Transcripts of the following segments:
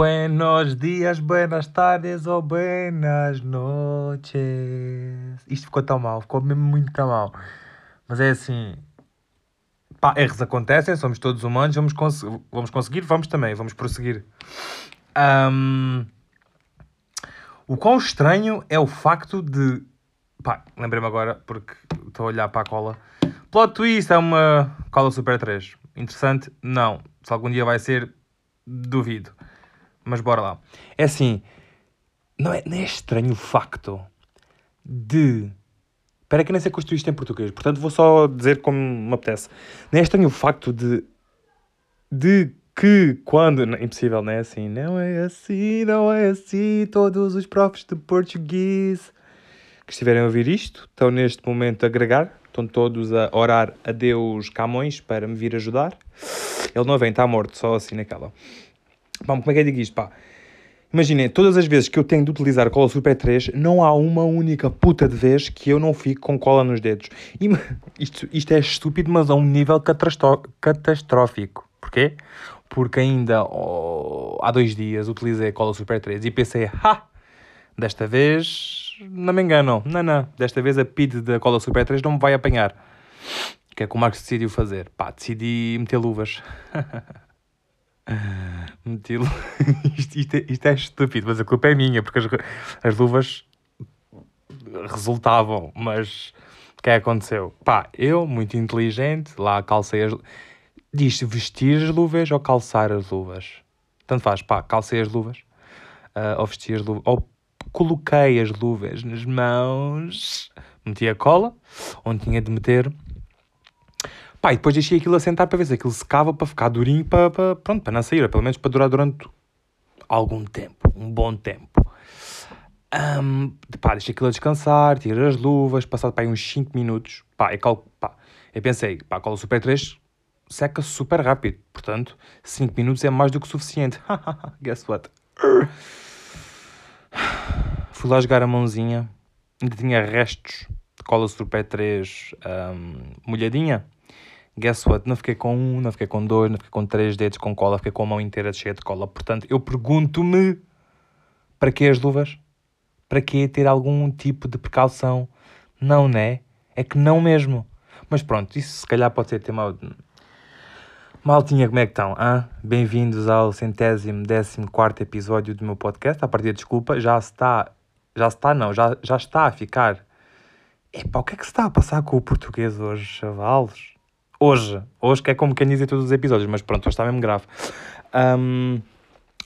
Buenos dias, buenas tardes ou buenas noches. Isto ficou tão mal, ficou mesmo muito tão mal. Mas é assim. Pá, erros acontecem, somos todos humanos, vamos, cons vamos conseguir, vamos também, vamos prosseguir. Um, o quão estranho é o facto de. Pá, lembrei-me agora, porque estou a olhar para a cola. Plot twist é uma cola Super 3. Interessante? Não. Se algum dia vai ser, duvido. Mas bora lá. É assim, não é, não é estranho o facto de. Espera que nem sei construir isto em português, portanto vou só dizer como me apetece. Não é estranho o facto de. de que quando. Não, impossível, não é assim? Não é assim, não é assim. Todos os profs de português que estiverem a ouvir isto estão neste momento a agregar. Estão todos a orar a Deus Camões para me vir ajudar. Ele não vem, está morto, só assim naquela. Pá, como é que eu digo isto, pá? Imaginem, todas as vezes que eu tenho de utilizar cola Super 3, não há uma única puta de vez que eu não fico com cola nos dedos. E, isto, isto é estúpido, mas a um nível catastrófico. Porquê? Porque ainda oh, há dois dias utilizei a cola Super 3 e pensei, ha! Desta vez não me engano, não, não. Desta vez a PID da cola Super 3 não me vai apanhar. O que é que o Marcos decidiu fazer? Pá, decidi meter luvas. Meti isto, isto, é, isto é estúpido, mas a culpa é minha, porque as, as luvas resultavam, mas o que é que aconteceu? Pá, eu, muito inteligente, lá calcei as... Diz vestir as luvas ou calçar as luvas? Tanto faz, pá, calcei as luvas, uh, ou vesti as luvas, ou coloquei as luvas nas mãos, meti a cola, onde tinha de meter Pá, e depois deixei aquilo a sentar para ver se aquilo secava para ficar durinho para, para, pronto, para não sair, pelo menos para durar durante algum tempo, um bom tempo. Um, pá, deixei aquilo a descansar, tirei as luvas, passado para aí uns 5 minutos, pá, eu, cal, pá, eu pensei, pá, cola Super 3 seca super rápido, portanto, 5 minutos é mais do que suficiente. Guess what? Fui lá jogar a mãozinha, ainda tinha restos de cola Super 3 um, molhadinha guess what? Não fiquei com um, não fiquei com dois, não fiquei com três dedos com cola, fiquei com a mão inteira cheia de cola. Portanto, eu pergunto-me para que as luvas? Para que ter algum tipo de precaução? Não, né? É que não mesmo. Mas pronto, isso se calhar pode ser tema. Maltinha, como é que estão? Ah? Bem-vindos ao centésimo, décimo quarto episódio do meu podcast. A partir desculpa, já está. Já está, não, já, já está a ficar. Epá, o que é que se está a passar com o português hoje, chavalos? Hoje, hoje que é como quem diz em todos os episódios, mas pronto, hoje está mesmo grave. Um,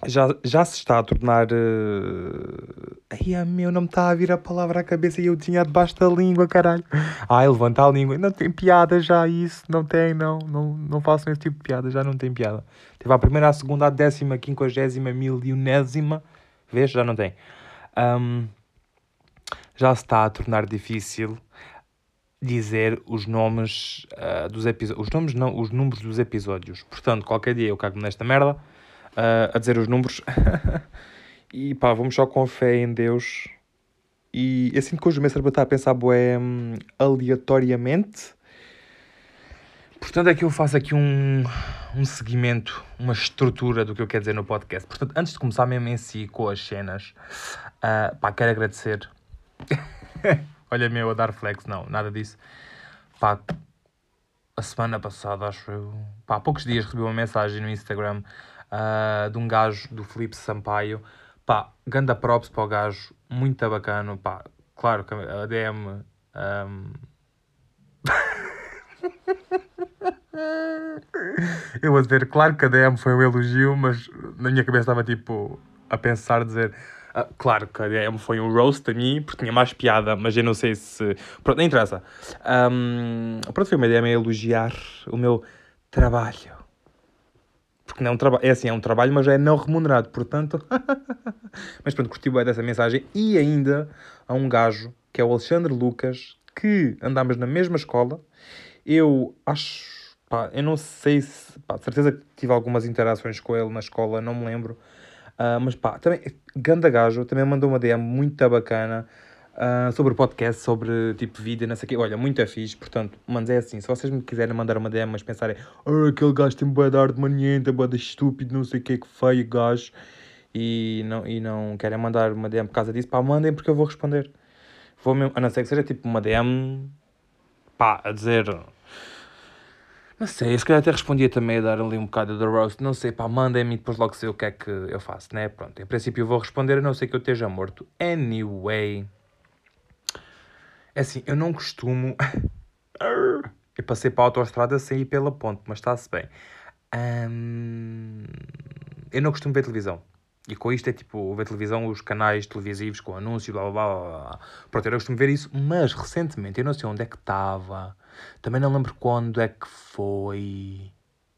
já, já se está a tornar. Uh... Ai, a meu, não me está a vir a palavra à cabeça e eu tinha debaixo da língua, caralho. Ai, levanta a língua. Não tem piada já isso, não tem, não. Não, não façam esse tipo de piada, já não tem piada. Teve a primeira, a segunda, a décima, a quinquagésima, milionésima. Vês? Já não tem. Um, já se está a tornar difícil dizer os nomes uh, dos episódios. Os nomes não, os números dos episódios. Portanto, qualquer dia eu cago nesta merda uh, a dizer os números. e pá, vamos só com fé em Deus. E assim que hoje o meu cérebro está a pensar bué, um, aleatoriamente. Portanto, é que eu faço aqui um, um seguimento, uma estrutura do que eu quero dizer no podcast. Portanto, antes de começar mesmo em si com as cenas, uh, pá, quero agradecer. olha meu a dar flex, não, nada disso. Pá, a semana passada, acho eu, pá, há poucos dias recebi uma mensagem no Instagram uh, de um gajo do Felipe Sampaio, pá, ganda props para o gajo, muito bacana, pá, claro que a DM... Um... eu vou dizer, claro que a DM foi um elogio, mas na minha cabeça estava tipo a pensar, dizer Uh, claro que a foi um roast a mim, porque tinha mais piada, mas eu não sei se. Pronto, não interessa. Um, pronto, foi uma ideia a elogiar o meu trabalho. Porque não é um trabalho. É assim, é um trabalho, mas é não remunerado, portanto. mas pronto, curti bem dessa mensagem. E ainda há um gajo, que é o Alexandre Lucas, que andámos na mesma escola. Eu acho. Pá, eu não sei se. Pá, de certeza que tive algumas interações com ele na escola, não me lembro. Uh, mas pá, também, ganda gajo, também mandou uma DM muito bacana uh, sobre podcast, sobre tipo vídeo, não sei o quê. Olha, muito fixe, portanto, mas é assim, se vocês me quiserem mandar uma DM, mas pensarem, oh, aquele gajo tem boa de ar de maniente, boa de estúpido, não sei o que, que feio gajo. e não, e não querem mandar uma DM por causa disso, pá, mandem porque eu vou responder. Vou mesmo, a não ser que seja tipo uma DM, pá, a dizer. Não sei, se calhar até respondia também a dar ali um bocado de roast, não sei, pá, mandem-me e depois logo sei o que é que eu faço, né? Pronto, em princípio eu vou responder a não ser que eu esteja morto. Anyway. É assim, eu não costumo. eu passei para a autostrada sem ir pela ponte, mas está-se bem. Eu não costumo ver televisão. E com isto é tipo ver televisão, os canais televisivos com anúncios, blá blá blá. blá. Pronto, eu não costumo ver isso, mas recentemente, eu não sei onde é que estava, também não lembro quando é que foi,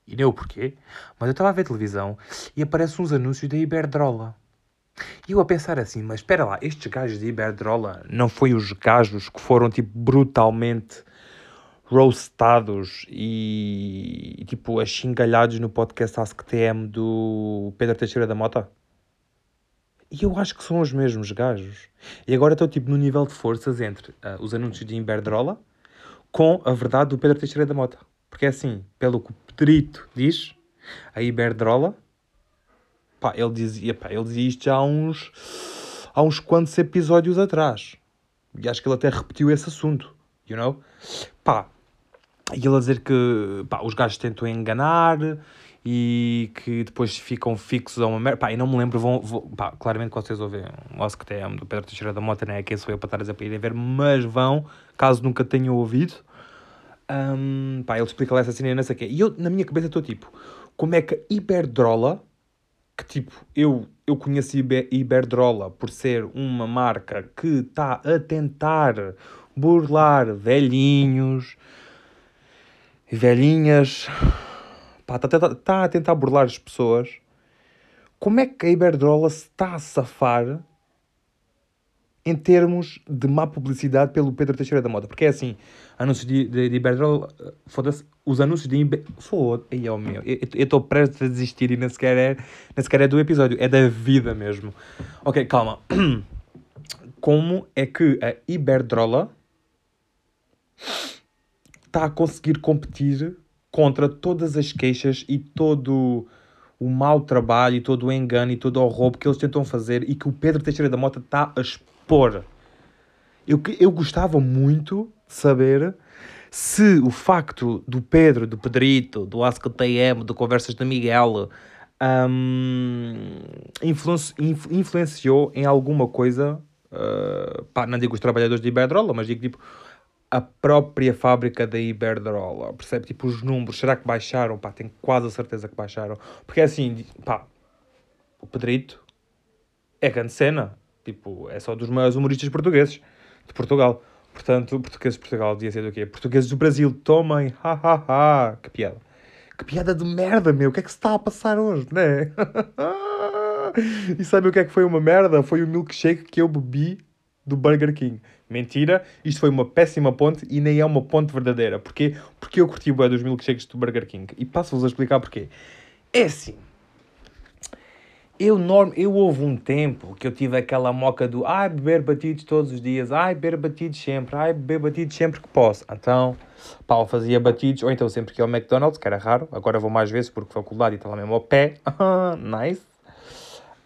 e nem o porquê, mas eu estava a ver televisão e aparecem uns anúncios da Iberdrola. E eu a pensar assim, mas espera lá, estes gajos de Iberdrola não foi os gajos que foram tipo brutalmente roastados e, tipo achingalhados no podcast AskTM do Pedro Teixeira da Mota? E eu acho que são os mesmos gajos. E agora estou tipo no nível de forças entre uh, os anúncios de Iberdrola com a verdade do Pedro Teixeira da Mota. Porque é assim, pelo que o Pedrito diz, a Iberdrola, pá, ele dizia, pá, ele dizia isto já há uns, há uns quantos episódios atrás. E acho que ele até repetiu esse assunto, you know? Pá, e ele a dizer que pá, os gajos tentam enganar e que depois ficam fixos a uma merda. Pá, e não me lembro, vão, vão pá, claramente que vocês ouvem o OSCTM do Pedro Teixeira da Mota, né? Quem sou eu para estar a dizer para irem ver, mas vão, caso nunca tenham ouvido. Um, pá, ele explica lá essa cena e não sei o quê. E eu, na minha cabeça, estou tipo, como é que a Iberdrola, que tipo, eu, eu conheci Iberdrola por ser uma marca que está a tentar burlar velhinhos, velhinhas está tá, tá a tentar burlar as pessoas. Como é que a Iberdrola se está a safar em termos de má publicidade pelo Pedro Teixeira da Mota? Porque é assim, anúncios de, de, de Iberdrola, foda-se, os anúncios de Iberdrola, foda-se, oh meu, eu estou prestes a desistir e nem sequer, é, nem sequer é do episódio, é da vida mesmo. Ok, calma. Como é que a Iberdrola está a conseguir competir contra todas as queixas e todo o mau trabalho e todo o engano e todo o roubo que eles tentam fazer e que o Pedro Teixeira da Mota está a expor. Eu, eu gostava muito de saber se o facto do Pedro, do Pedrito, do AskTM, do Conversas da Miguel um, influenci, influenciou em alguma coisa, uh, pá, não digo os trabalhadores de Iberdrola, mas digo tipo a própria fábrica da Iberdrola, percebe? Tipo, os números, será que baixaram? Pá, tenho quase a certeza que baixaram. Porque é assim, pá, o Pedrito é grande cena. Tipo, é só dos maiores humoristas portugueses de Portugal. Portanto, portugueses de Portugal devia ser do quê? Portugueses do Brasil, tomem, ha, ha, ha. Que piada. Que piada de merda, meu. O que é que se está a passar hoje, né? e sabe o que é que foi uma merda? Foi o milkshake que eu bebi do Burger King. Mentira, isto foi uma péssima ponte e nem é uma ponte verdadeira. Porquê? Porque eu curti o dos milkshakes do Burger King. E passo-vos a explicar porquê. É assim. Eu, norm... eu houve um tempo que eu tive aquela moca do ai, beber batidos todos os dias, ai, beber batidos sempre, ai, beber batidos sempre que posso. Então, pá, eu fazia batidos, ou então sempre que ia ao McDonald's, que era raro, agora vou mais vezes porque faculdade e está lá mesmo ao pé. nice.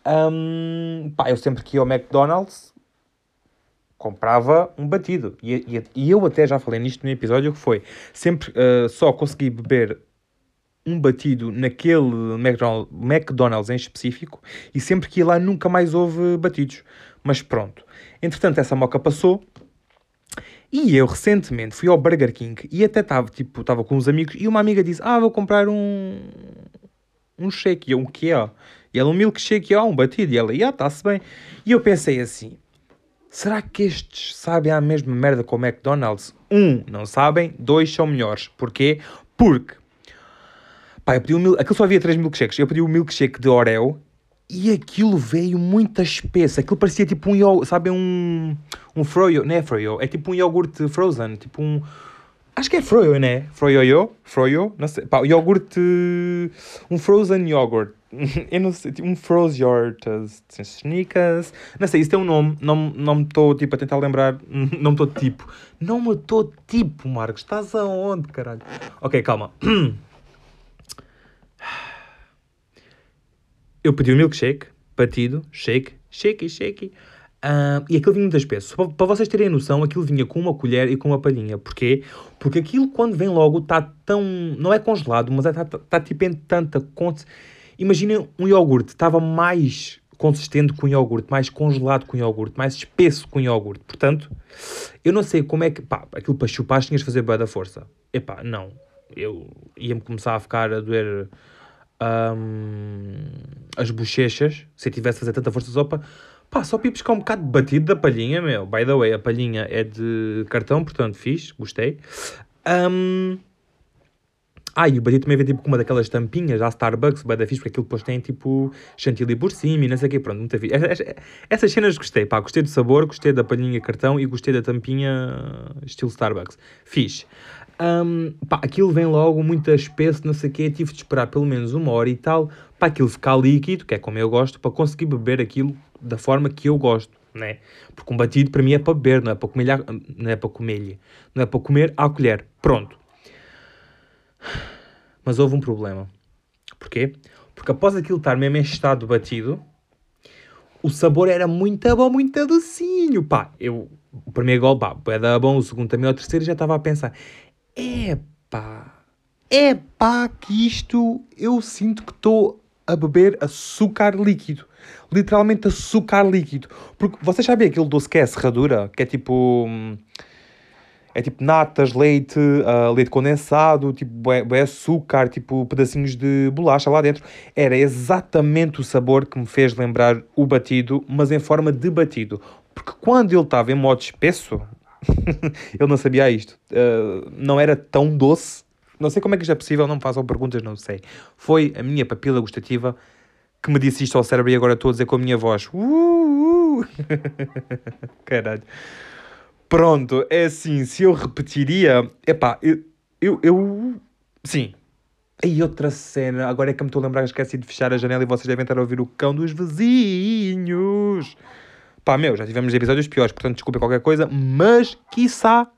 Um, pá, eu sempre que ia ao McDonald's, comprava um batido. E, e, e, eu até já falei nisto no episódio que foi sempre uh, só consegui beber um batido naquele McDonald's em específico e sempre que ia lá nunca mais houve batidos. Mas pronto. Entretanto, essa moca passou. E eu recentemente fui ao Burger King e até estava tipo, com uns amigos e uma amiga disse: Ah, vou comprar um, um shake. E eu, um que é? E ela, um milkshake, e um batido. E ela, ah, está-se bem. E eu pensei assim: Será que estes sabem a mesma merda com o McDonald's? Um, não sabem. Dois, são melhores. Porquê? Porque... Pá, eu pedi um mil... Aquilo só havia três milkshakes. Eu pedi um milkshake de Oreo e aquilo veio muito espesso. Aquilo parecia tipo um iogurte, sabem, um... Um froyo, não é froyo, é tipo um iogurte frozen, tipo um... Acho que é froyo, né? Froyo, froyo, não sei. Pá, iogurte... Um frozen yogurt. eu não sei, tipo um froze yogurt, sneakers, não sei, isso tem um nome, não, não me estou tipo a tentar lembrar, não me estou tipo, não me estou tipo, Marcos, estás aonde, caralho? Ok, calma. Eu pedi um milkshake, batido, shake, shake, shake. Uh, e aquilo vinha muito espesso. Para, vocês terem noção, aquilo vinha com uma colher e com uma palhinha. Porquê? Porque aquilo, quando vem logo, está tão. Não é congelado, mas está é, tá, tá, tipo em tanta. Imaginem um iogurte, estava mais consistente com iogurte, mais congelado com iogurte, mais espesso com iogurte. Portanto, eu não sei como é que. Pá, aquilo para chupar tinhas de fazer bem da força. Epá, não. Eu ia-me começar a ficar a doer um, as bochechas se eu tivesse a fazer tanta força de sopa. Pá, só para buscar um bocado de batido da palhinha, meu. By the way, a palhinha é de cartão, portanto, fiz, gostei. Um, ah, e o batido também vem tipo com uma daquelas tampinhas à Starbucks, bem da fixe, porque aquilo depois tem tipo chantilly por cima e não sei o quê, pronto, muito fixe. Essas cenas gostei, pá, gostei do sabor, gostei da palhinha cartão e gostei da tampinha estilo Starbucks. Fixe. Um, pá, aquilo vem logo muito espesso, não sei o quê, tive de esperar pelo menos uma hora e tal para aquilo ficar líquido, que é como eu gosto, para conseguir beber aquilo da forma que eu gosto, né? Porque um batido para mim é para beber, não é para comer, não é para comer, não é para comer à colher. Pronto. Mas houve um problema. Porquê? Porque após aquilo estar mesmo em estado batido, o sabor era muito bom, muito docinho. Pá, eu, o primeiro gol, pá, é bom, o segundo também, o terceiro já estava a pensar, epá, epá, que isto eu sinto que estou a beber açúcar líquido. Literalmente açúcar líquido. Porque vocês sabem aquele doce que é serradura? Que é tipo. Hum, é tipo natas, leite, uh, leite condensado, tipo é açúcar, tipo pedacinhos de bolacha lá dentro. Era exatamente o sabor que me fez lembrar o batido, mas em forma de batido. Porque quando ele estava em modo espesso, ele não sabia isto. Uh, não era tão doce não sei como é que isto é possível, não me façam perguntas, não sei. Foi a minha papila gustativa que me disse isto ao cérebro e agora estou a dizer com a minha voz. Uh, uh. Caralho. Pronto, é assim, se eu repetiria... Epá, eu... eu, eu sim. E outra cena, agora é que me estou a lembrar que esqueci de fechar a janela e vocês devem estar a ouvir o cão dos vizinhos. Pá, meu, já tivemos episódios piores, portanto desculpa qualquer coisa, mas quiçá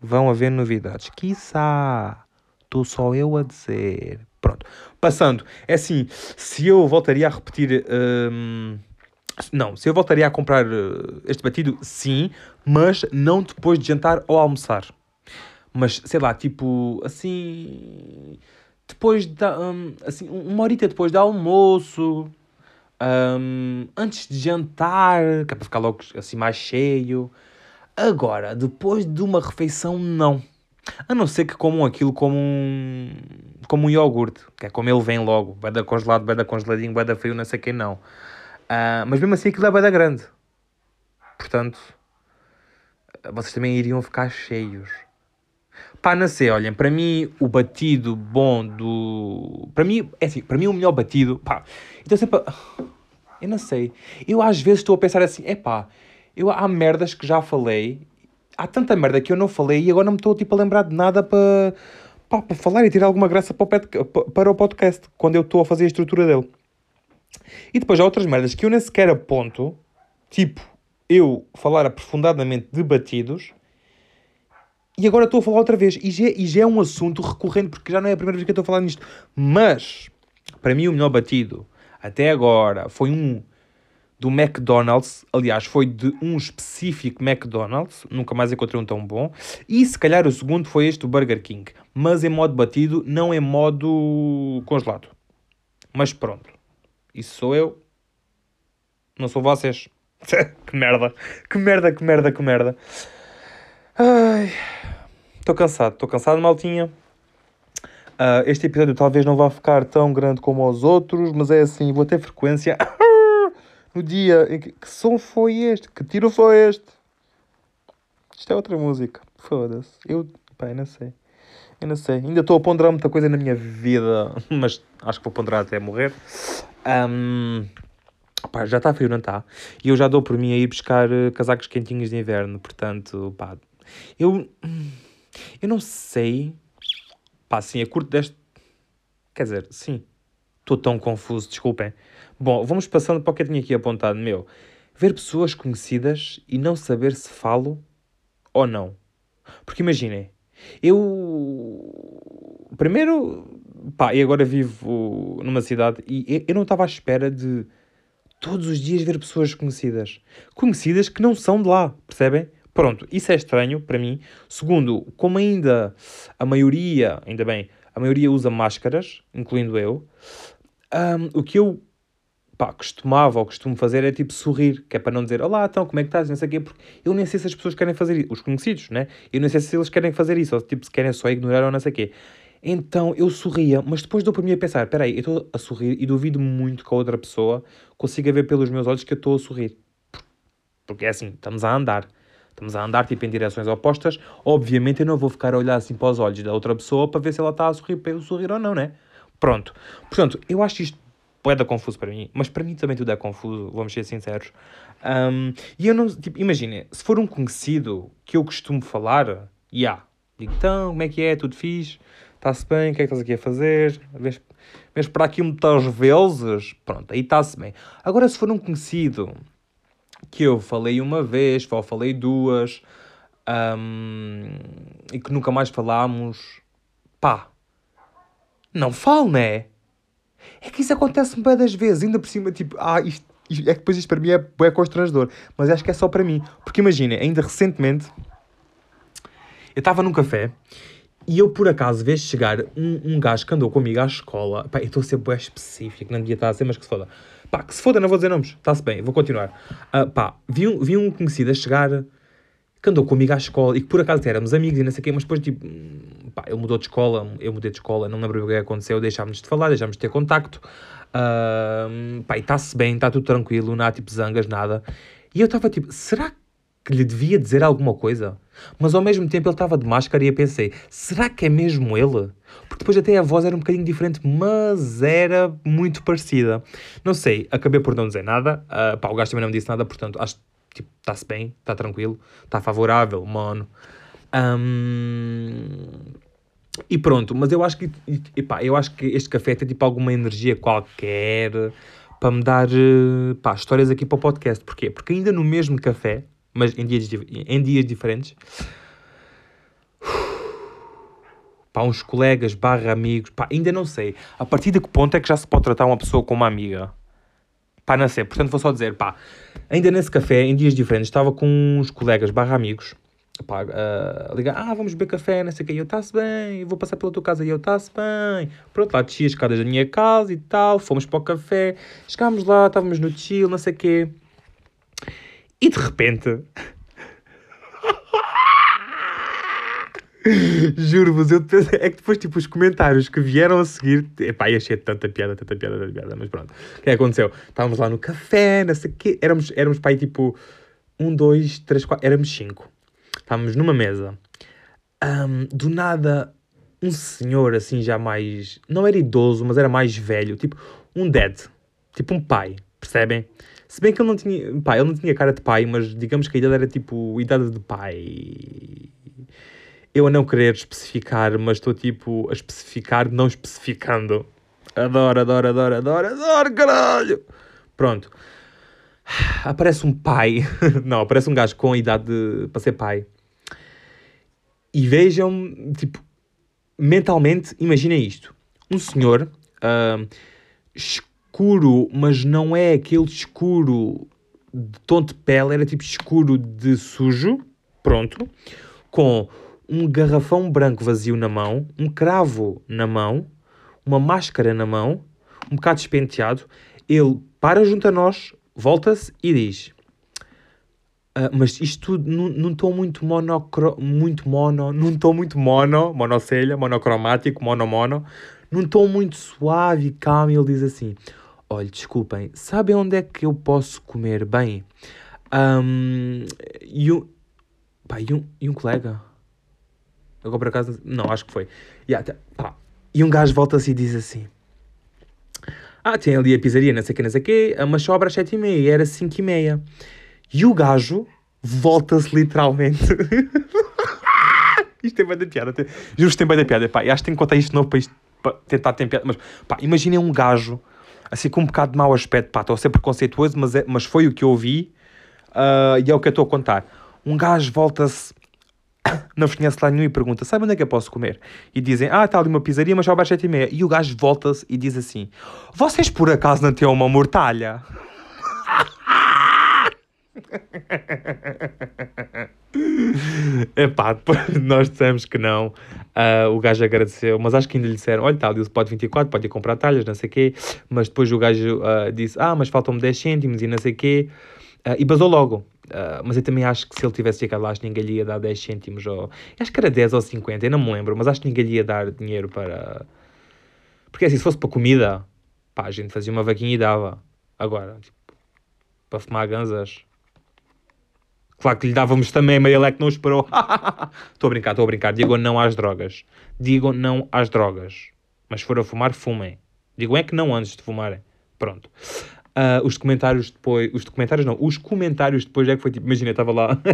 vão haver novidades. Quiçá. Estou só eu a dizer. Pronto. Passando. É assim, se eu voltaria a repetir... Hum, não, se eu voltaria a comprar uh, este batido, sim, mas não depois de jantar ou almoçar. Mas, sei lá, tipo, assim... Depois da... Um, assim, uma horita depois do almoço... Um, antes de jantar, que é para ficar logo assim mais cheio. Agora, depois de uma refeição, não. A não ser que comam aquilo como um, como um iogurte, que é como ele vem logo, vai da congelado, vai da congeladinho, vai da frio, não sei quem não. Uh, mas mesmo assim aquilo é da grande. Portanto, vocês também iriam ficar cheios. Não sei, olhem, para mim o batido bom do... Para mim, é assim, para mim o melhor batido, pá, então sempre... Eu não sei, eu às vezes estou a pensar assim, é pá, eu, há merdas que já falei, há tanta merda que eu não falei e agora não me estou tipo, a lembrar de nada para, para, falar e tirar alguma graça para o, para o podcast, quando eu estou a fazer a estrutura dele. E depois há outras merdas que eu nem sequer aponto, tipo eu falar aprofundadamente de batidos, e agora estou a falar outra vez. E já, e já é um assunto recorrente, porque já não é a primeira vez que eu estou a falar nisto. Mas, para mim, o melhor batido até agora foi um do McDonald's, aliás, foi de um específico McDonald's, nunca mais encontrei um tão bom, e se calhar o segundo foi este do Burger King, mas em modo batido, não em modo congelado. Mas pronto, isso sou eu, não sou vocês. que merda, que merda, que merda, que merda. Ai, estou cansado, estou cansado, maltinha. Uh, este episódio talvez não vá ficar tão grande como os outros, mas é assim, vou ter frequência. no dia em que. Que som foi este? Que tiro foi este? Isto é outra música. Foda-se. Eu. Pá, eu não sei. Eu não sei. Ainda estou a ponderar muita coisa na minha vida, mas acho que vou ponderar até morrer. Um, pá, já está frio, não está? E eu já dou por mim a ir buscar uh, casacos quentinhos de inverno, portanto, pá. Eu. Eu não sei. Pá, sim, a curto deste. Quer dizer, sim. Estou tão confuso, desculpem. Bom, vamos passando para o que eu tinha aqui apontado, meu. Ver pessoas conhecidas e não saber se falo ou não. Porque imaginem, eu... Primeiro, pá, e agora vivo numa cidade e eu não estava à espera de todos os dias ver pessoas conhecidas. Conhecidas que não são de lá, percebem? Pronto, isso é estranho para mim. Segundo, como ainda a maioria, ainda bem, a maioria usa máscaras, incluindo eu, um, o que eu pá, costumava ou costumo fazer é tipo sorrir, que é para não dizer olá, então como é que estás, não sei o quê, porque eu nem sei se as pessoas querem fazer isso, os conhecidos, né? Eu nem sei se eles querem fazer isso, ou tipo se querem só ignorar ou não sei o quê. Então eu sorria, mas depois dou para mim a pensar: espera aí, eu estou a sorrir e duvido muito que a outra pessoa consiga ver pelos meus olhos que eu estou a sorrir. Porque é assim, estamos a andar. Estamos a andar tipo em direções opostas. Obviamente eu não vou ficar a olhar assim para os olhos da outra pessoa para ver se ela está a sorrir para eu sorrir ou não, né? Pronto. Portanto, eu acho isto da confuso para mim, mas para mim também tudo é confuso, vamos ser sinceros. Um, e eu não, tipo, imaginem, se for um conhecido que eu costumo falar, já, yeah, digo, então, como é que é, tudo fixe? está-se bem, o que é que estás aqui a fazer? Vês, para aqui um às vezes? Pronto, aí está-se bem. Agora, se for um conhecido que eu falei uma vez, ou falei duas, um, e que nunca mais falámos, pá, não falo, né? É que isso acontece-me bem das vezes, ainda por cima, tipo, ah, isto, isto, é que depois isto para mim é, é constrangedor, mas acho que é só para mim. Porque imagina, ainda recentemente, eu estava num café e eu, por acaso, vejo chegar um, um gajo que andou comigo à escola. Pá, eu estou a ser bem específico, não devia estar a ser, mas que se foda. Pá, que se foda, não vou dizer nomes. Está-se bem, vou continuar. Uh, pá, vi um, vi um conhecido a chegar que andou comigo à escola e que por acaso éramos amigos e não sei o quê, mas depois, tipo, pá, ele mudou de escola, eu mudei de escola, não lembro o que aconteceu, deixámos de falar, deixámos de ter contacto. Uh, pá, e está-se bem, está tudo tranquilo, não há tipo zangas, nada. E eu estava tipo, será que lhe devia dizer alguma coisa? Mas ao mesmo tempo ele estava de máscara e eu pensei, será que é mesmo ele? Porque depois até a voz era um bocadinho diferente, mas era muito parecida. Não sei, acabei por não dizer nada. Uh, pá, o gajo também não me disse nada, portanto, acho que tipo, está-se bem, está tranquilo, está favorável, mano. Um... E pronto, mas eu acho que e, pá, eu acho que este café tem tipo alguma energia qualquer para me dar pá, histórias aqui para o podcast. Porquê? Porque ainda no mesmo café, mas em dias, em dias diferentes. Pá, uns colegas barra amigos, pá, ainda não sei. A partir de que ponto é que já se pode tratar uma pessoa como uma amiga? Pá, não sei. Portanto, vou só dizer, pá, ainda nesse café, em dias diferentes, estava com uns colegas barra amigos, pá, uh, ligar, ah, vamos beber café, não sei o que, eu, está-se bem, vou passar pela tua casa, e eu, está-se bem. Pronto, lá desci as escadas da minha casa e tal, fomos para o café, chegámos lá, estávamos no chill, não sei o quê. E de repente. Juro-vos, eu pensei, é que depois, tipo, os comentários que vieram a seguir, epá, achei tanta piada, tanta piada, tanta piada, mas pronto. O que é aconteceu? Estávamos lá no café, não sei o quê, éramos, éramos aí, tipo, um, dois, três, quatro, éramos cinco. Estávamos numa mesa. Um, do nada, um senhor, assim, já mais, não era idoso, mas era mais velho, tipo, um dad, tipo um pai, percebem? Se bem que ele não tinha. Pá, ele não tinha cara de pai, mas digamos que a idade era tipo idade de pai. Eu a não querer especificar, mas estou tipo a especificar, não especificando. Adoro, adoro, adoro, adoro, adoro, caralho! Pronto. Aparece um pai. não, aparece um gajo com a idade de, para ser pai. E vejam, tipo, mentalmente, imaginem isto. Um senhor uh, escuro, mas não é aquele escuro de tom de pele, era tipo escuro de sujo, pronto, com um garrafão branco vazio na mão, um cravo na mão, uma máscara na mão, um bocado despenteado. Ele para junto a nós, volta-se e diz: ah, Mas isto tudo num tom muito monocro... muito mono, num tom muito mono, monocelha, monocromático, mono-mono, num tom muito suave e calmo, ele diz assim: Olha, desculpem, sabem onde é que eu posso comer bem? Um, e, um, pá, e, um, e um colega? Agora por acaso, não, acho que foi. Pá, e um gajo volta-se e diz assim: Ah, tem ali a pizzaria, não sei o que, não sei o que, mas só abre às 7 e meia, era 5 e meia. E o gajo volta-se literalmente. isto tem bem da piada. Juro que tem bem da piada. Pá, acho que tenho que contar isto de novo para, isto, para tentar ter piada. Mas pá, imaginem um gajo assim com um bocado de mau aspecto, pá, estou a ser preconceituoso, mas, é, mas foi o que eu vi uh, e é o que eu estou a contar. Um gajo volta-se conhece lá nenhum e pergunta, sabe onde é que eu posso comer? E dizem, ah, está ali uma pizzaria, mas só abaixo sete e meia. E o gajo volta-se e diz assim, vocês por acaso não têm uma mortalha? Epá, depois nós dissemos que não. Uh, o gajo agradeceu, mas acho que ainda lhe disseram: olha, tal, tá, pode 24, pode ir comprar talhas, não sei o quê. Mas depois o gajo uh, disse: ah, mas faltam-me 10 cêntimos e não sei o quê. Uh, e basou logo. mas eu também acho que se ele tivesse chegado lá, acho que ninguém lhe ia dar 10 cêntimos. Ou... Acho que era 10 ou 50, eu não me lembro, mas acho que ninguém lhe ia dar dinheiro para. Porque assim, se fosse para comida, pá, a gente fazia uma vaquinha e dava. Agora, tipo, para fumar ganzas Claro que lhe dávamos também, mas ele que não esperou. Estou a brincar, estou a brincar. Digam não às drogas. Digam não às drogas. Mas se for a fumar, fumem. Digam é que não antes de fumarem. Pronto. Uh, os comentários depois. Os documentários não. Os comentários depois é que foi tipo. Imagina, estava lá.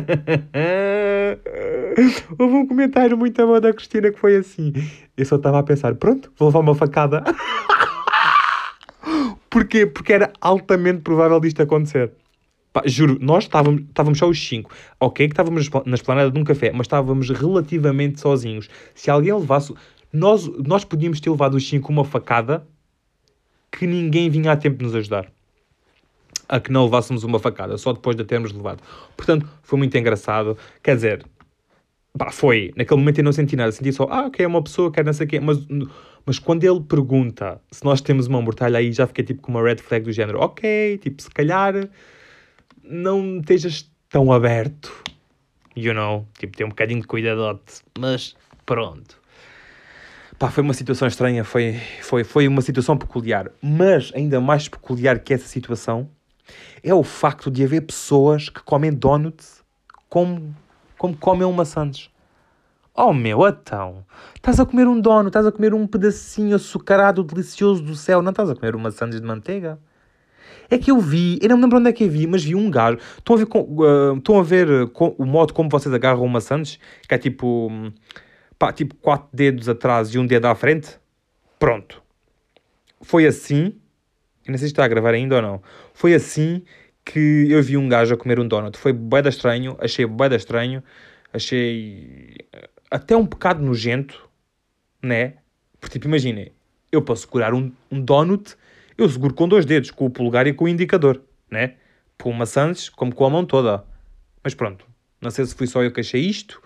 Houve um comentário muito bom da Cristina que foi assim. Eu só estava a pensar: pronto, vou levar uma facada. Porquê? Porque era altamente provável disto acontecer. Pá, juro, nós estávamos, estávamos só os cinco. Ok, que estávamos na esplanada de um café, mas estávamos relativamente sozinhos. Se alguém levasse. Nós, nós podíamos ter levado os cinco uma facada que ninguém vinha a tempo de nos ajudar. A que não levássemos uma facada, só depois de a termos levado. Portanto, foi muito engraçado. Quer dizer, pá, foi. Naquele momento eu não senti nada. Senti só, ah, ok, é uma pessoa, quer não sei quê. Mas, mas quando ele pergunta se nós temos uma mortalha aí, já fiquei tipo com uma red flag do género, ok, tipo, se calhar não estejas tão aberto. You know? Tipo, tem um bocadinho de cuidadote. Mas pronto. Pá, foi uma situação estranha, foi, foi, foi uma situação peculiar. Mas ainda mais peculiar que essa situação é o facto de haver pessoas que comem donuts como, como comem maçãs. Oh meu, então, estás a comer um donut, estás a comer um pedacinho açucarado delicioso do céu, não estás a comer uma sandes de manteiga? É que eu vi, eu não me lembro onde é que eu vi, mas vi um gajo. Estão a ver, uh, estão a ver uh, o modo como vocês agarram uma Santos? Que é tipo, pá, tipo quatro dedos atrás e um dedo à frente? Pronto. Foi assim. Eu não sei se está a gravar ainda ou não. Foi assim que eu vi um gajo a comer um donut. Foi bué estranho, achei bué estranho, achei uh, até um bocado nojento, né? Porque tipo, imaginem, eu posso curar um, um donut eu seguro com dois dedos, com o polegar e com o indicador, né? Com maçãs, como com a mão toda. Mas pronto, não sei se fui só eu que achei isto,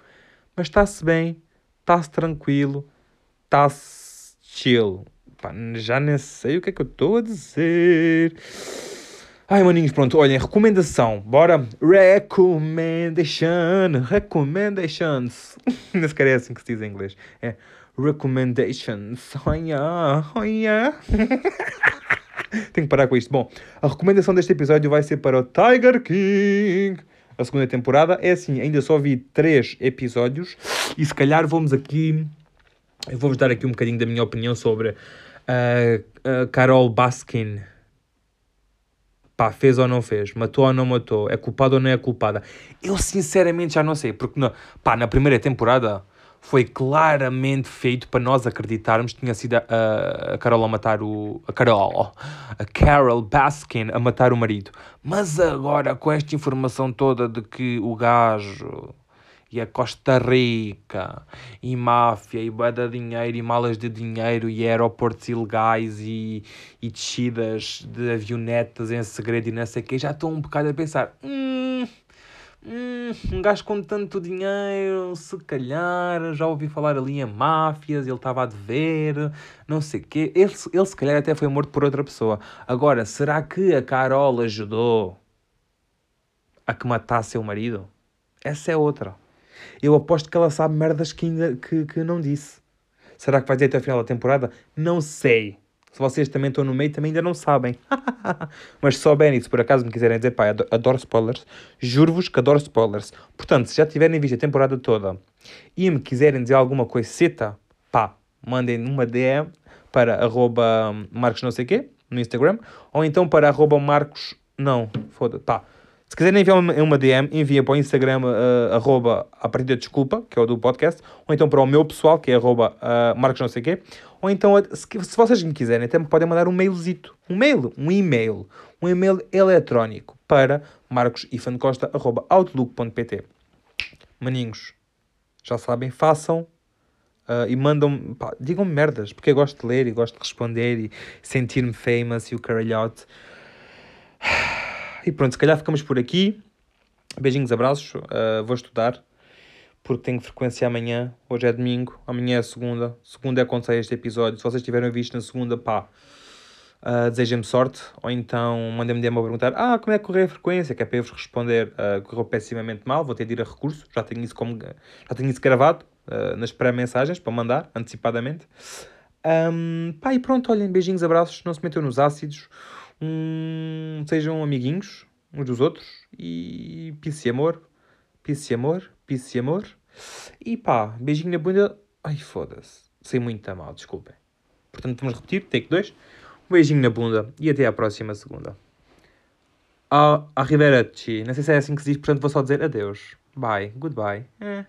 mas está-se bem, está-se tranquilo, está-se chill. Pá, já nem sei o que é que eu estou a dizer. Ai, maninhos, pronto, olhem, recomendação, bora? Recommendation, recommendations. Não sequer é assim que se diz em inglês. É recommendations. Olha, olha. Tenho que parar com isto. Bom, a recomendação deste episódio vai ser para o Tiger King. A segunda temporada é assim, ainda só vi três episódios e se calhar vamos aqui. Eu vou-vos dar aqui um bocadinho da minha opinião sobre a, a Carol Baskin. Pá, fez ou não fez? Matou ou não matou? É culpada ou não é culpada? Eu sinceramente já não sei, porque no, pá, na primeira temporada foi claramente feito para nós acreditarmos que tinha sido a, a Carol a matar o. A Carol. A Carol Baskin a matar o marido. Mas agora, com esta informação toda de que o gajo e a Costa Rica e máfia e bada dinheiro e malas de dinheiro e aeroportos ilegais e, e descidas de avionetas em segredo e não sei o que, já estou um bocado a pensar. Hum, Hum, um gajo com tanto dinheiro, se calhar, já ouvi falar ali em máfias, ele estava a dever, não sei o quê. Ele, ele se calhar até foi morto por outra pessoa. Agora, será que a Carol ajudou a que matasse seu marido? Essa é outra. Eu aposto que ela sabe merdas que, ainda, que, que não disse. Será que vai dizer até o final da temporada? Não sei. Se vocês também estão no meio, também ainda não sabem. Mas se souberem, se por acaso me quiserem dizer, pá, adoro spoilers, juro-vos que adoro spoilers. Portanto, se já tiverem visto a temporada toda e me quiserem dizer alguma coiseta, pá, mandem uma DM para arroba marcos não sei quê, no Instagram, ou então para arroba marcos, não, foda pá, se quiserem enviar uma, DM, envia para o Instagram uh, arroba a partida desculpa, que é o do podcast, ou então para o meu pessoal, que é arroba uh, marcos não sei quê, ou então, se, vocês me quiserem, até me podem mandar um mailzito, um mail, um e-mail, um e-mail eletrónico para marcosifancosta.outlook.pt Maninhos, já sabem, façam uh, e mandam, digam-me merdas, porque eu gosto de ler e gosto de responder e sentir-me famous e o caralhote. E pronto, se calhar ficamos por aqui. Beijinhos, abraços. Uh, vou estudar porque tenho frequência amanhã. Hoje é domingo, amanhã é segunda. Segunda é quando sai este episódio. Se vocês tiverem visto na segunda, pá, uh, desejem-me sorte. Ou então mandem-me DM a perguntar: Ah, como é que correu a frequência? Que é para eu vos responder: uh, correu pessimamente mal, vou ter de ir a recurso. Já tenho isso, como, já tenho isso gravado uh, nas pré-mensagens para mandar antecipadamente. Um, pá, e pronto, olhem, beijinhos, abraços. Não se metam nos ácidos. Um, sejam amiguinhos uns dos outros. E peace e amor. Peace e amor. Peace e amor. E pá, beijinho na bunda. Ai, foda-se. Sei muito mal, desculpem. Portanto, vamos repetir. Take 2. Um beijinho na bunda e até à próxima segunda. A arrivederci. Não sei se é assim que se diz, portanto vou só dizer adeus. Bye. Goodbye. Eh.